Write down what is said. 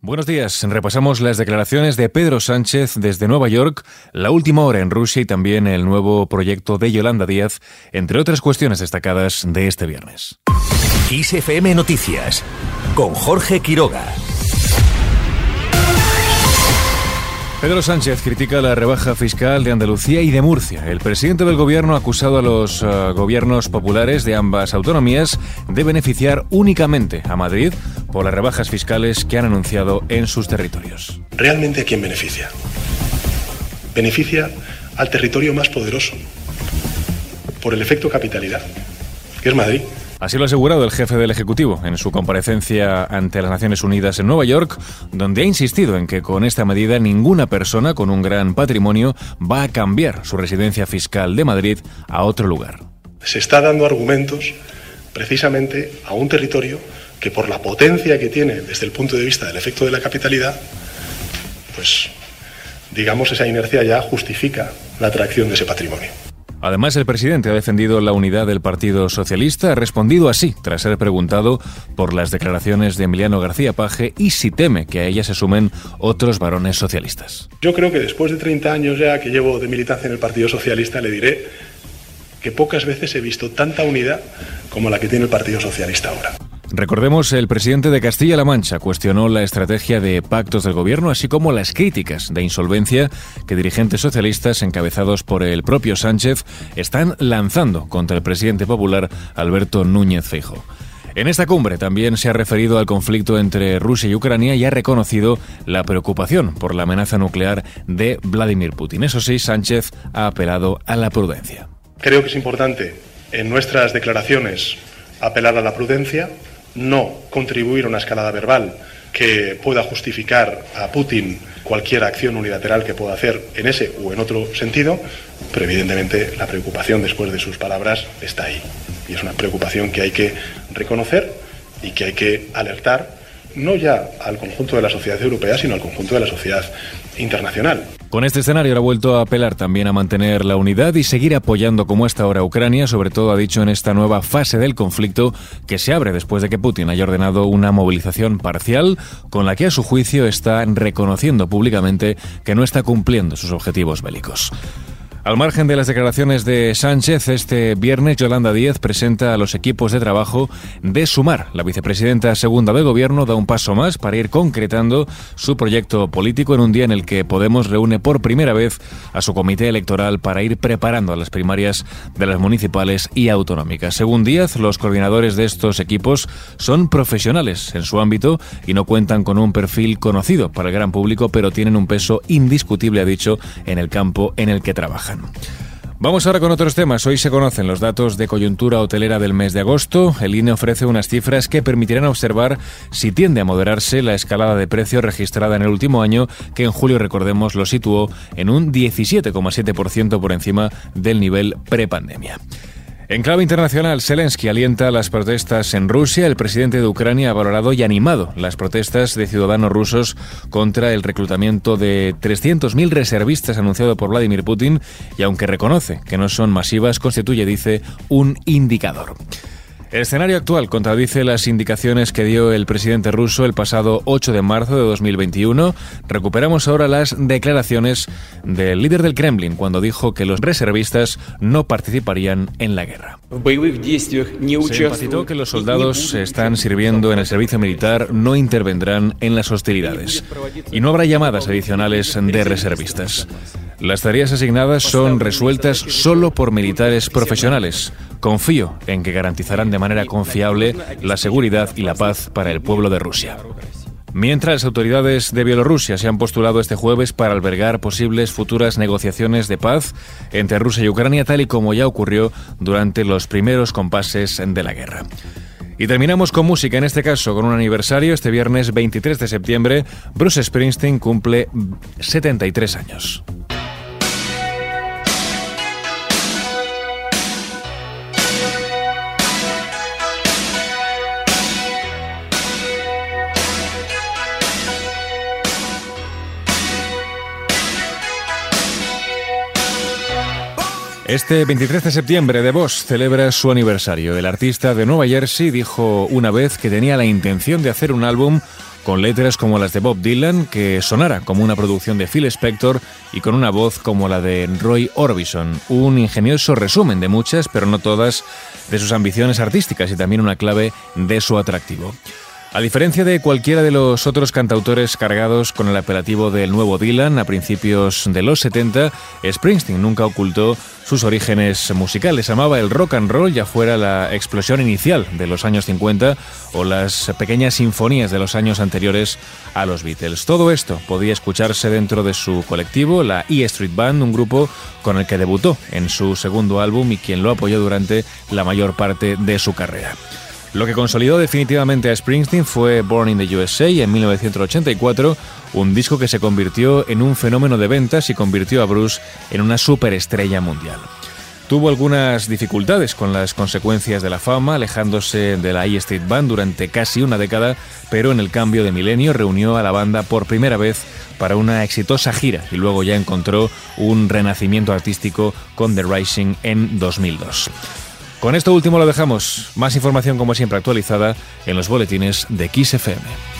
Buenos días. Repasamos las declaraciones de Pedro Sánchez desde Nueva York, la última hora en Rusia y también el nuevo proyecto de Yolanda Díaz, entre otras cuestiones destacadas de este viernes. ISFM Noticias con Jorge Quiroga. Pedro Sánchez critica la rebaja fiscal de Andalucía y de Murcia. El presidente del gobierno ha acusado a los uh, gobiernos populares de ambas autonomías de beneficiar únicamente a Madrid por las rebajas fiscales que han anunciado en sus territorios. ¿Realmente a quién beneficia? Beneficia al territorio más poderoso por el efecto capitalidad, que es Madrid. Así lo ha asegurado el jefe del Ejecutivo en su comparecencia ante las Naciones Unidas en Nueva York, donde ha insistido en que con esta medida ninguna persona con un gran patrimonio va a cambiar su residencia fiscal de Madrid a otro lugar. Se está dando argumentos precisamente a un territorio que por la potencia que tiene desde el punto de vista del efecto de la capitalidad, pues digamos esa inercia ya justifica la atracción de ese patrimonio. Además, el presidente ha defendido la unidad del Partido Socialista, ha respondido así, tras ser preguntado por las declaraciones de Emiliano García Paje y si teme que a ella se sumen otros varones socialistas. Yo creo que después de 30 años ya que llevo de militancia en el Partido Socialista, le diré que pocas veces he visto tanta unidad como la que tiene el Partido Socialista ahora. Recordemos, el presidente de Castilla-La Mancha cuestionó la estrategia de pactos del gobierno, así como las críticas de insolvencia que dirigentes socialistas encabezados por el propio Sánchez están lanzando contra el presidente popular Alberto Núñez Feijo. En esta cumbre también se ha referido al conflicto entre Rusia y Ucrania y ha reconocido la preocupación por la amenaza nuclear de Vladimir Putin. Eso sí, Sánchez ha apelado a la prudencia. Creo que es importante en nuestras declaraciones apelar a la prudencia, no contribuir a una escalada verbal que pueda justificar a Putin cualquier acción unilateral que pueda hacer en ese o en otro sentido, pero evidentemente la preocupación después de sus palabras está ahí. Y es una preocupación que hay que reconocer y que hay que alertar no ya al conjunto de la sociedad europea, sino al conjunto de la sociedad internacional. Con este escenario ha vuelto a apelar también a mantener la unidad y seguir apoyando como hasta ahora Ucrania, sobre todo ha dicho en esta nueva fase del conflicto que se abre después de que Putin haya ordenado una movilización parcial con la que a su juicio está reconociendo públicamente que no está cumpliendo sus objetivos bélicos. Al margen de las declaraciones de Sánchez, este viernes Yolanda Díaz presenta a los equipos de trabajo de Sumar. La vicepresidenta segunda del Gobierno da un paso más para ir concretando su proyecto político en un día en el que Podemos reúne por primera vez a su comité electoral para ir preparando a las primarias de las municipales y autonómicas. Según Díaz, los coordinadores de estos equipos son profesionales en su ámbito y no cuentan con un perfil conocido para el gran público, pero tienen un peso indiscutible, ha dicho, en el campo en el que trabajan. Vamos ahora con otros temas. Hoy se conocen los datos de coyuntura hotelera del mes de agosto. El INE ofrece unas cifras que permitirán observar si tiende a moderarse la escalada de precios registrada en el último año, que en julio, recordemos, lo situó en un 17,7% por encima del nivel prepandemia. En clave internacional, Zelensky alienta las protestas en Rusia. El presidente de Ucrania ha valorado y animado las protestas de ciudadanos rusos contra el reclutamiento de 300.000 reservistas anunciado por Vladimir Putin y aunque reconoce que no son masivas, constituye, dice, un indicador. El escenario actual contradice las indicaciones que dio el presidente ruso el pasado 8 de marzo de 2021. Recuperamos ahora las declaraciones del líder del Kremlin cuando dijo que los reservistas no participarían en la guerra. Se enfatizó que los soldados están sirviendo en el servicio militar, no intervendrán en las hostilidades y no habrá llamadas adicionales de reservistas. Las tareas asignadas son resueltas solo por militares profesionales. Confío en que garantizarán de manera confiable la seguridad y la paz para el pueblo de Rusia. Mientras las autoridades de Bielorrusia se han postulado este jueves para albergar posibles futuras negociaciones de paz entre Rusia y Ucrania, tal y como ya ocurrió durante los primeros compases de la guerra. Y terminamos con música, en este caso con un aniversario. Este viernes 23 de septiembre, Bruce Springsteen cumple 73 años. Este 23 de septiembre, The Boss celebra su aniversario. El artista de Nueva Jersey dijo una vez que tenía la intención de hacer un álbum con letras como las de Bob Dylan, que sonara como una producción de Phil Spector y con una voz como la de Roy Orbison. Un ingenioso resumen de muchas, pero no todas, de sus ambiciones artísticas y también una clave de su atractivo. A diferencia de cualquiera de los otros cantautores cargados con el apelativo del nuevo Dylan a principios de los 70, Springsteen nunca ocultó sus orígenes musicales. Amaba el rock and roll, ya fuera la explosión inicial de los años 50 o las pequeñas sinfonías de los años anteriores a los Beatles. Todo esto podía escucharse dentro de su colectivo, la E Street Band, un grupo con el que debutó en su segundo álbum y quien lo apoyó durante la mayor parte de su carrera. Lo que consolidó definitivamente a Springsteen fue Born in the USA en 1984, un disco que se convirtió en un fenómeno de ventas y convirtió a Bruce en una superestrella mundial. Tuvo algunas dificultades con las consecuencias de la fama, alejándose de la E Street Band durante casi una década, pero en el cambio de milenio reunió a la banda por primera vez para una exitosa gira y luego ya encontró un renacimiento artístico con The Rising en 2002. Con esto último lo dejamos. Más información como siempre actualizada en los boletines de XFM.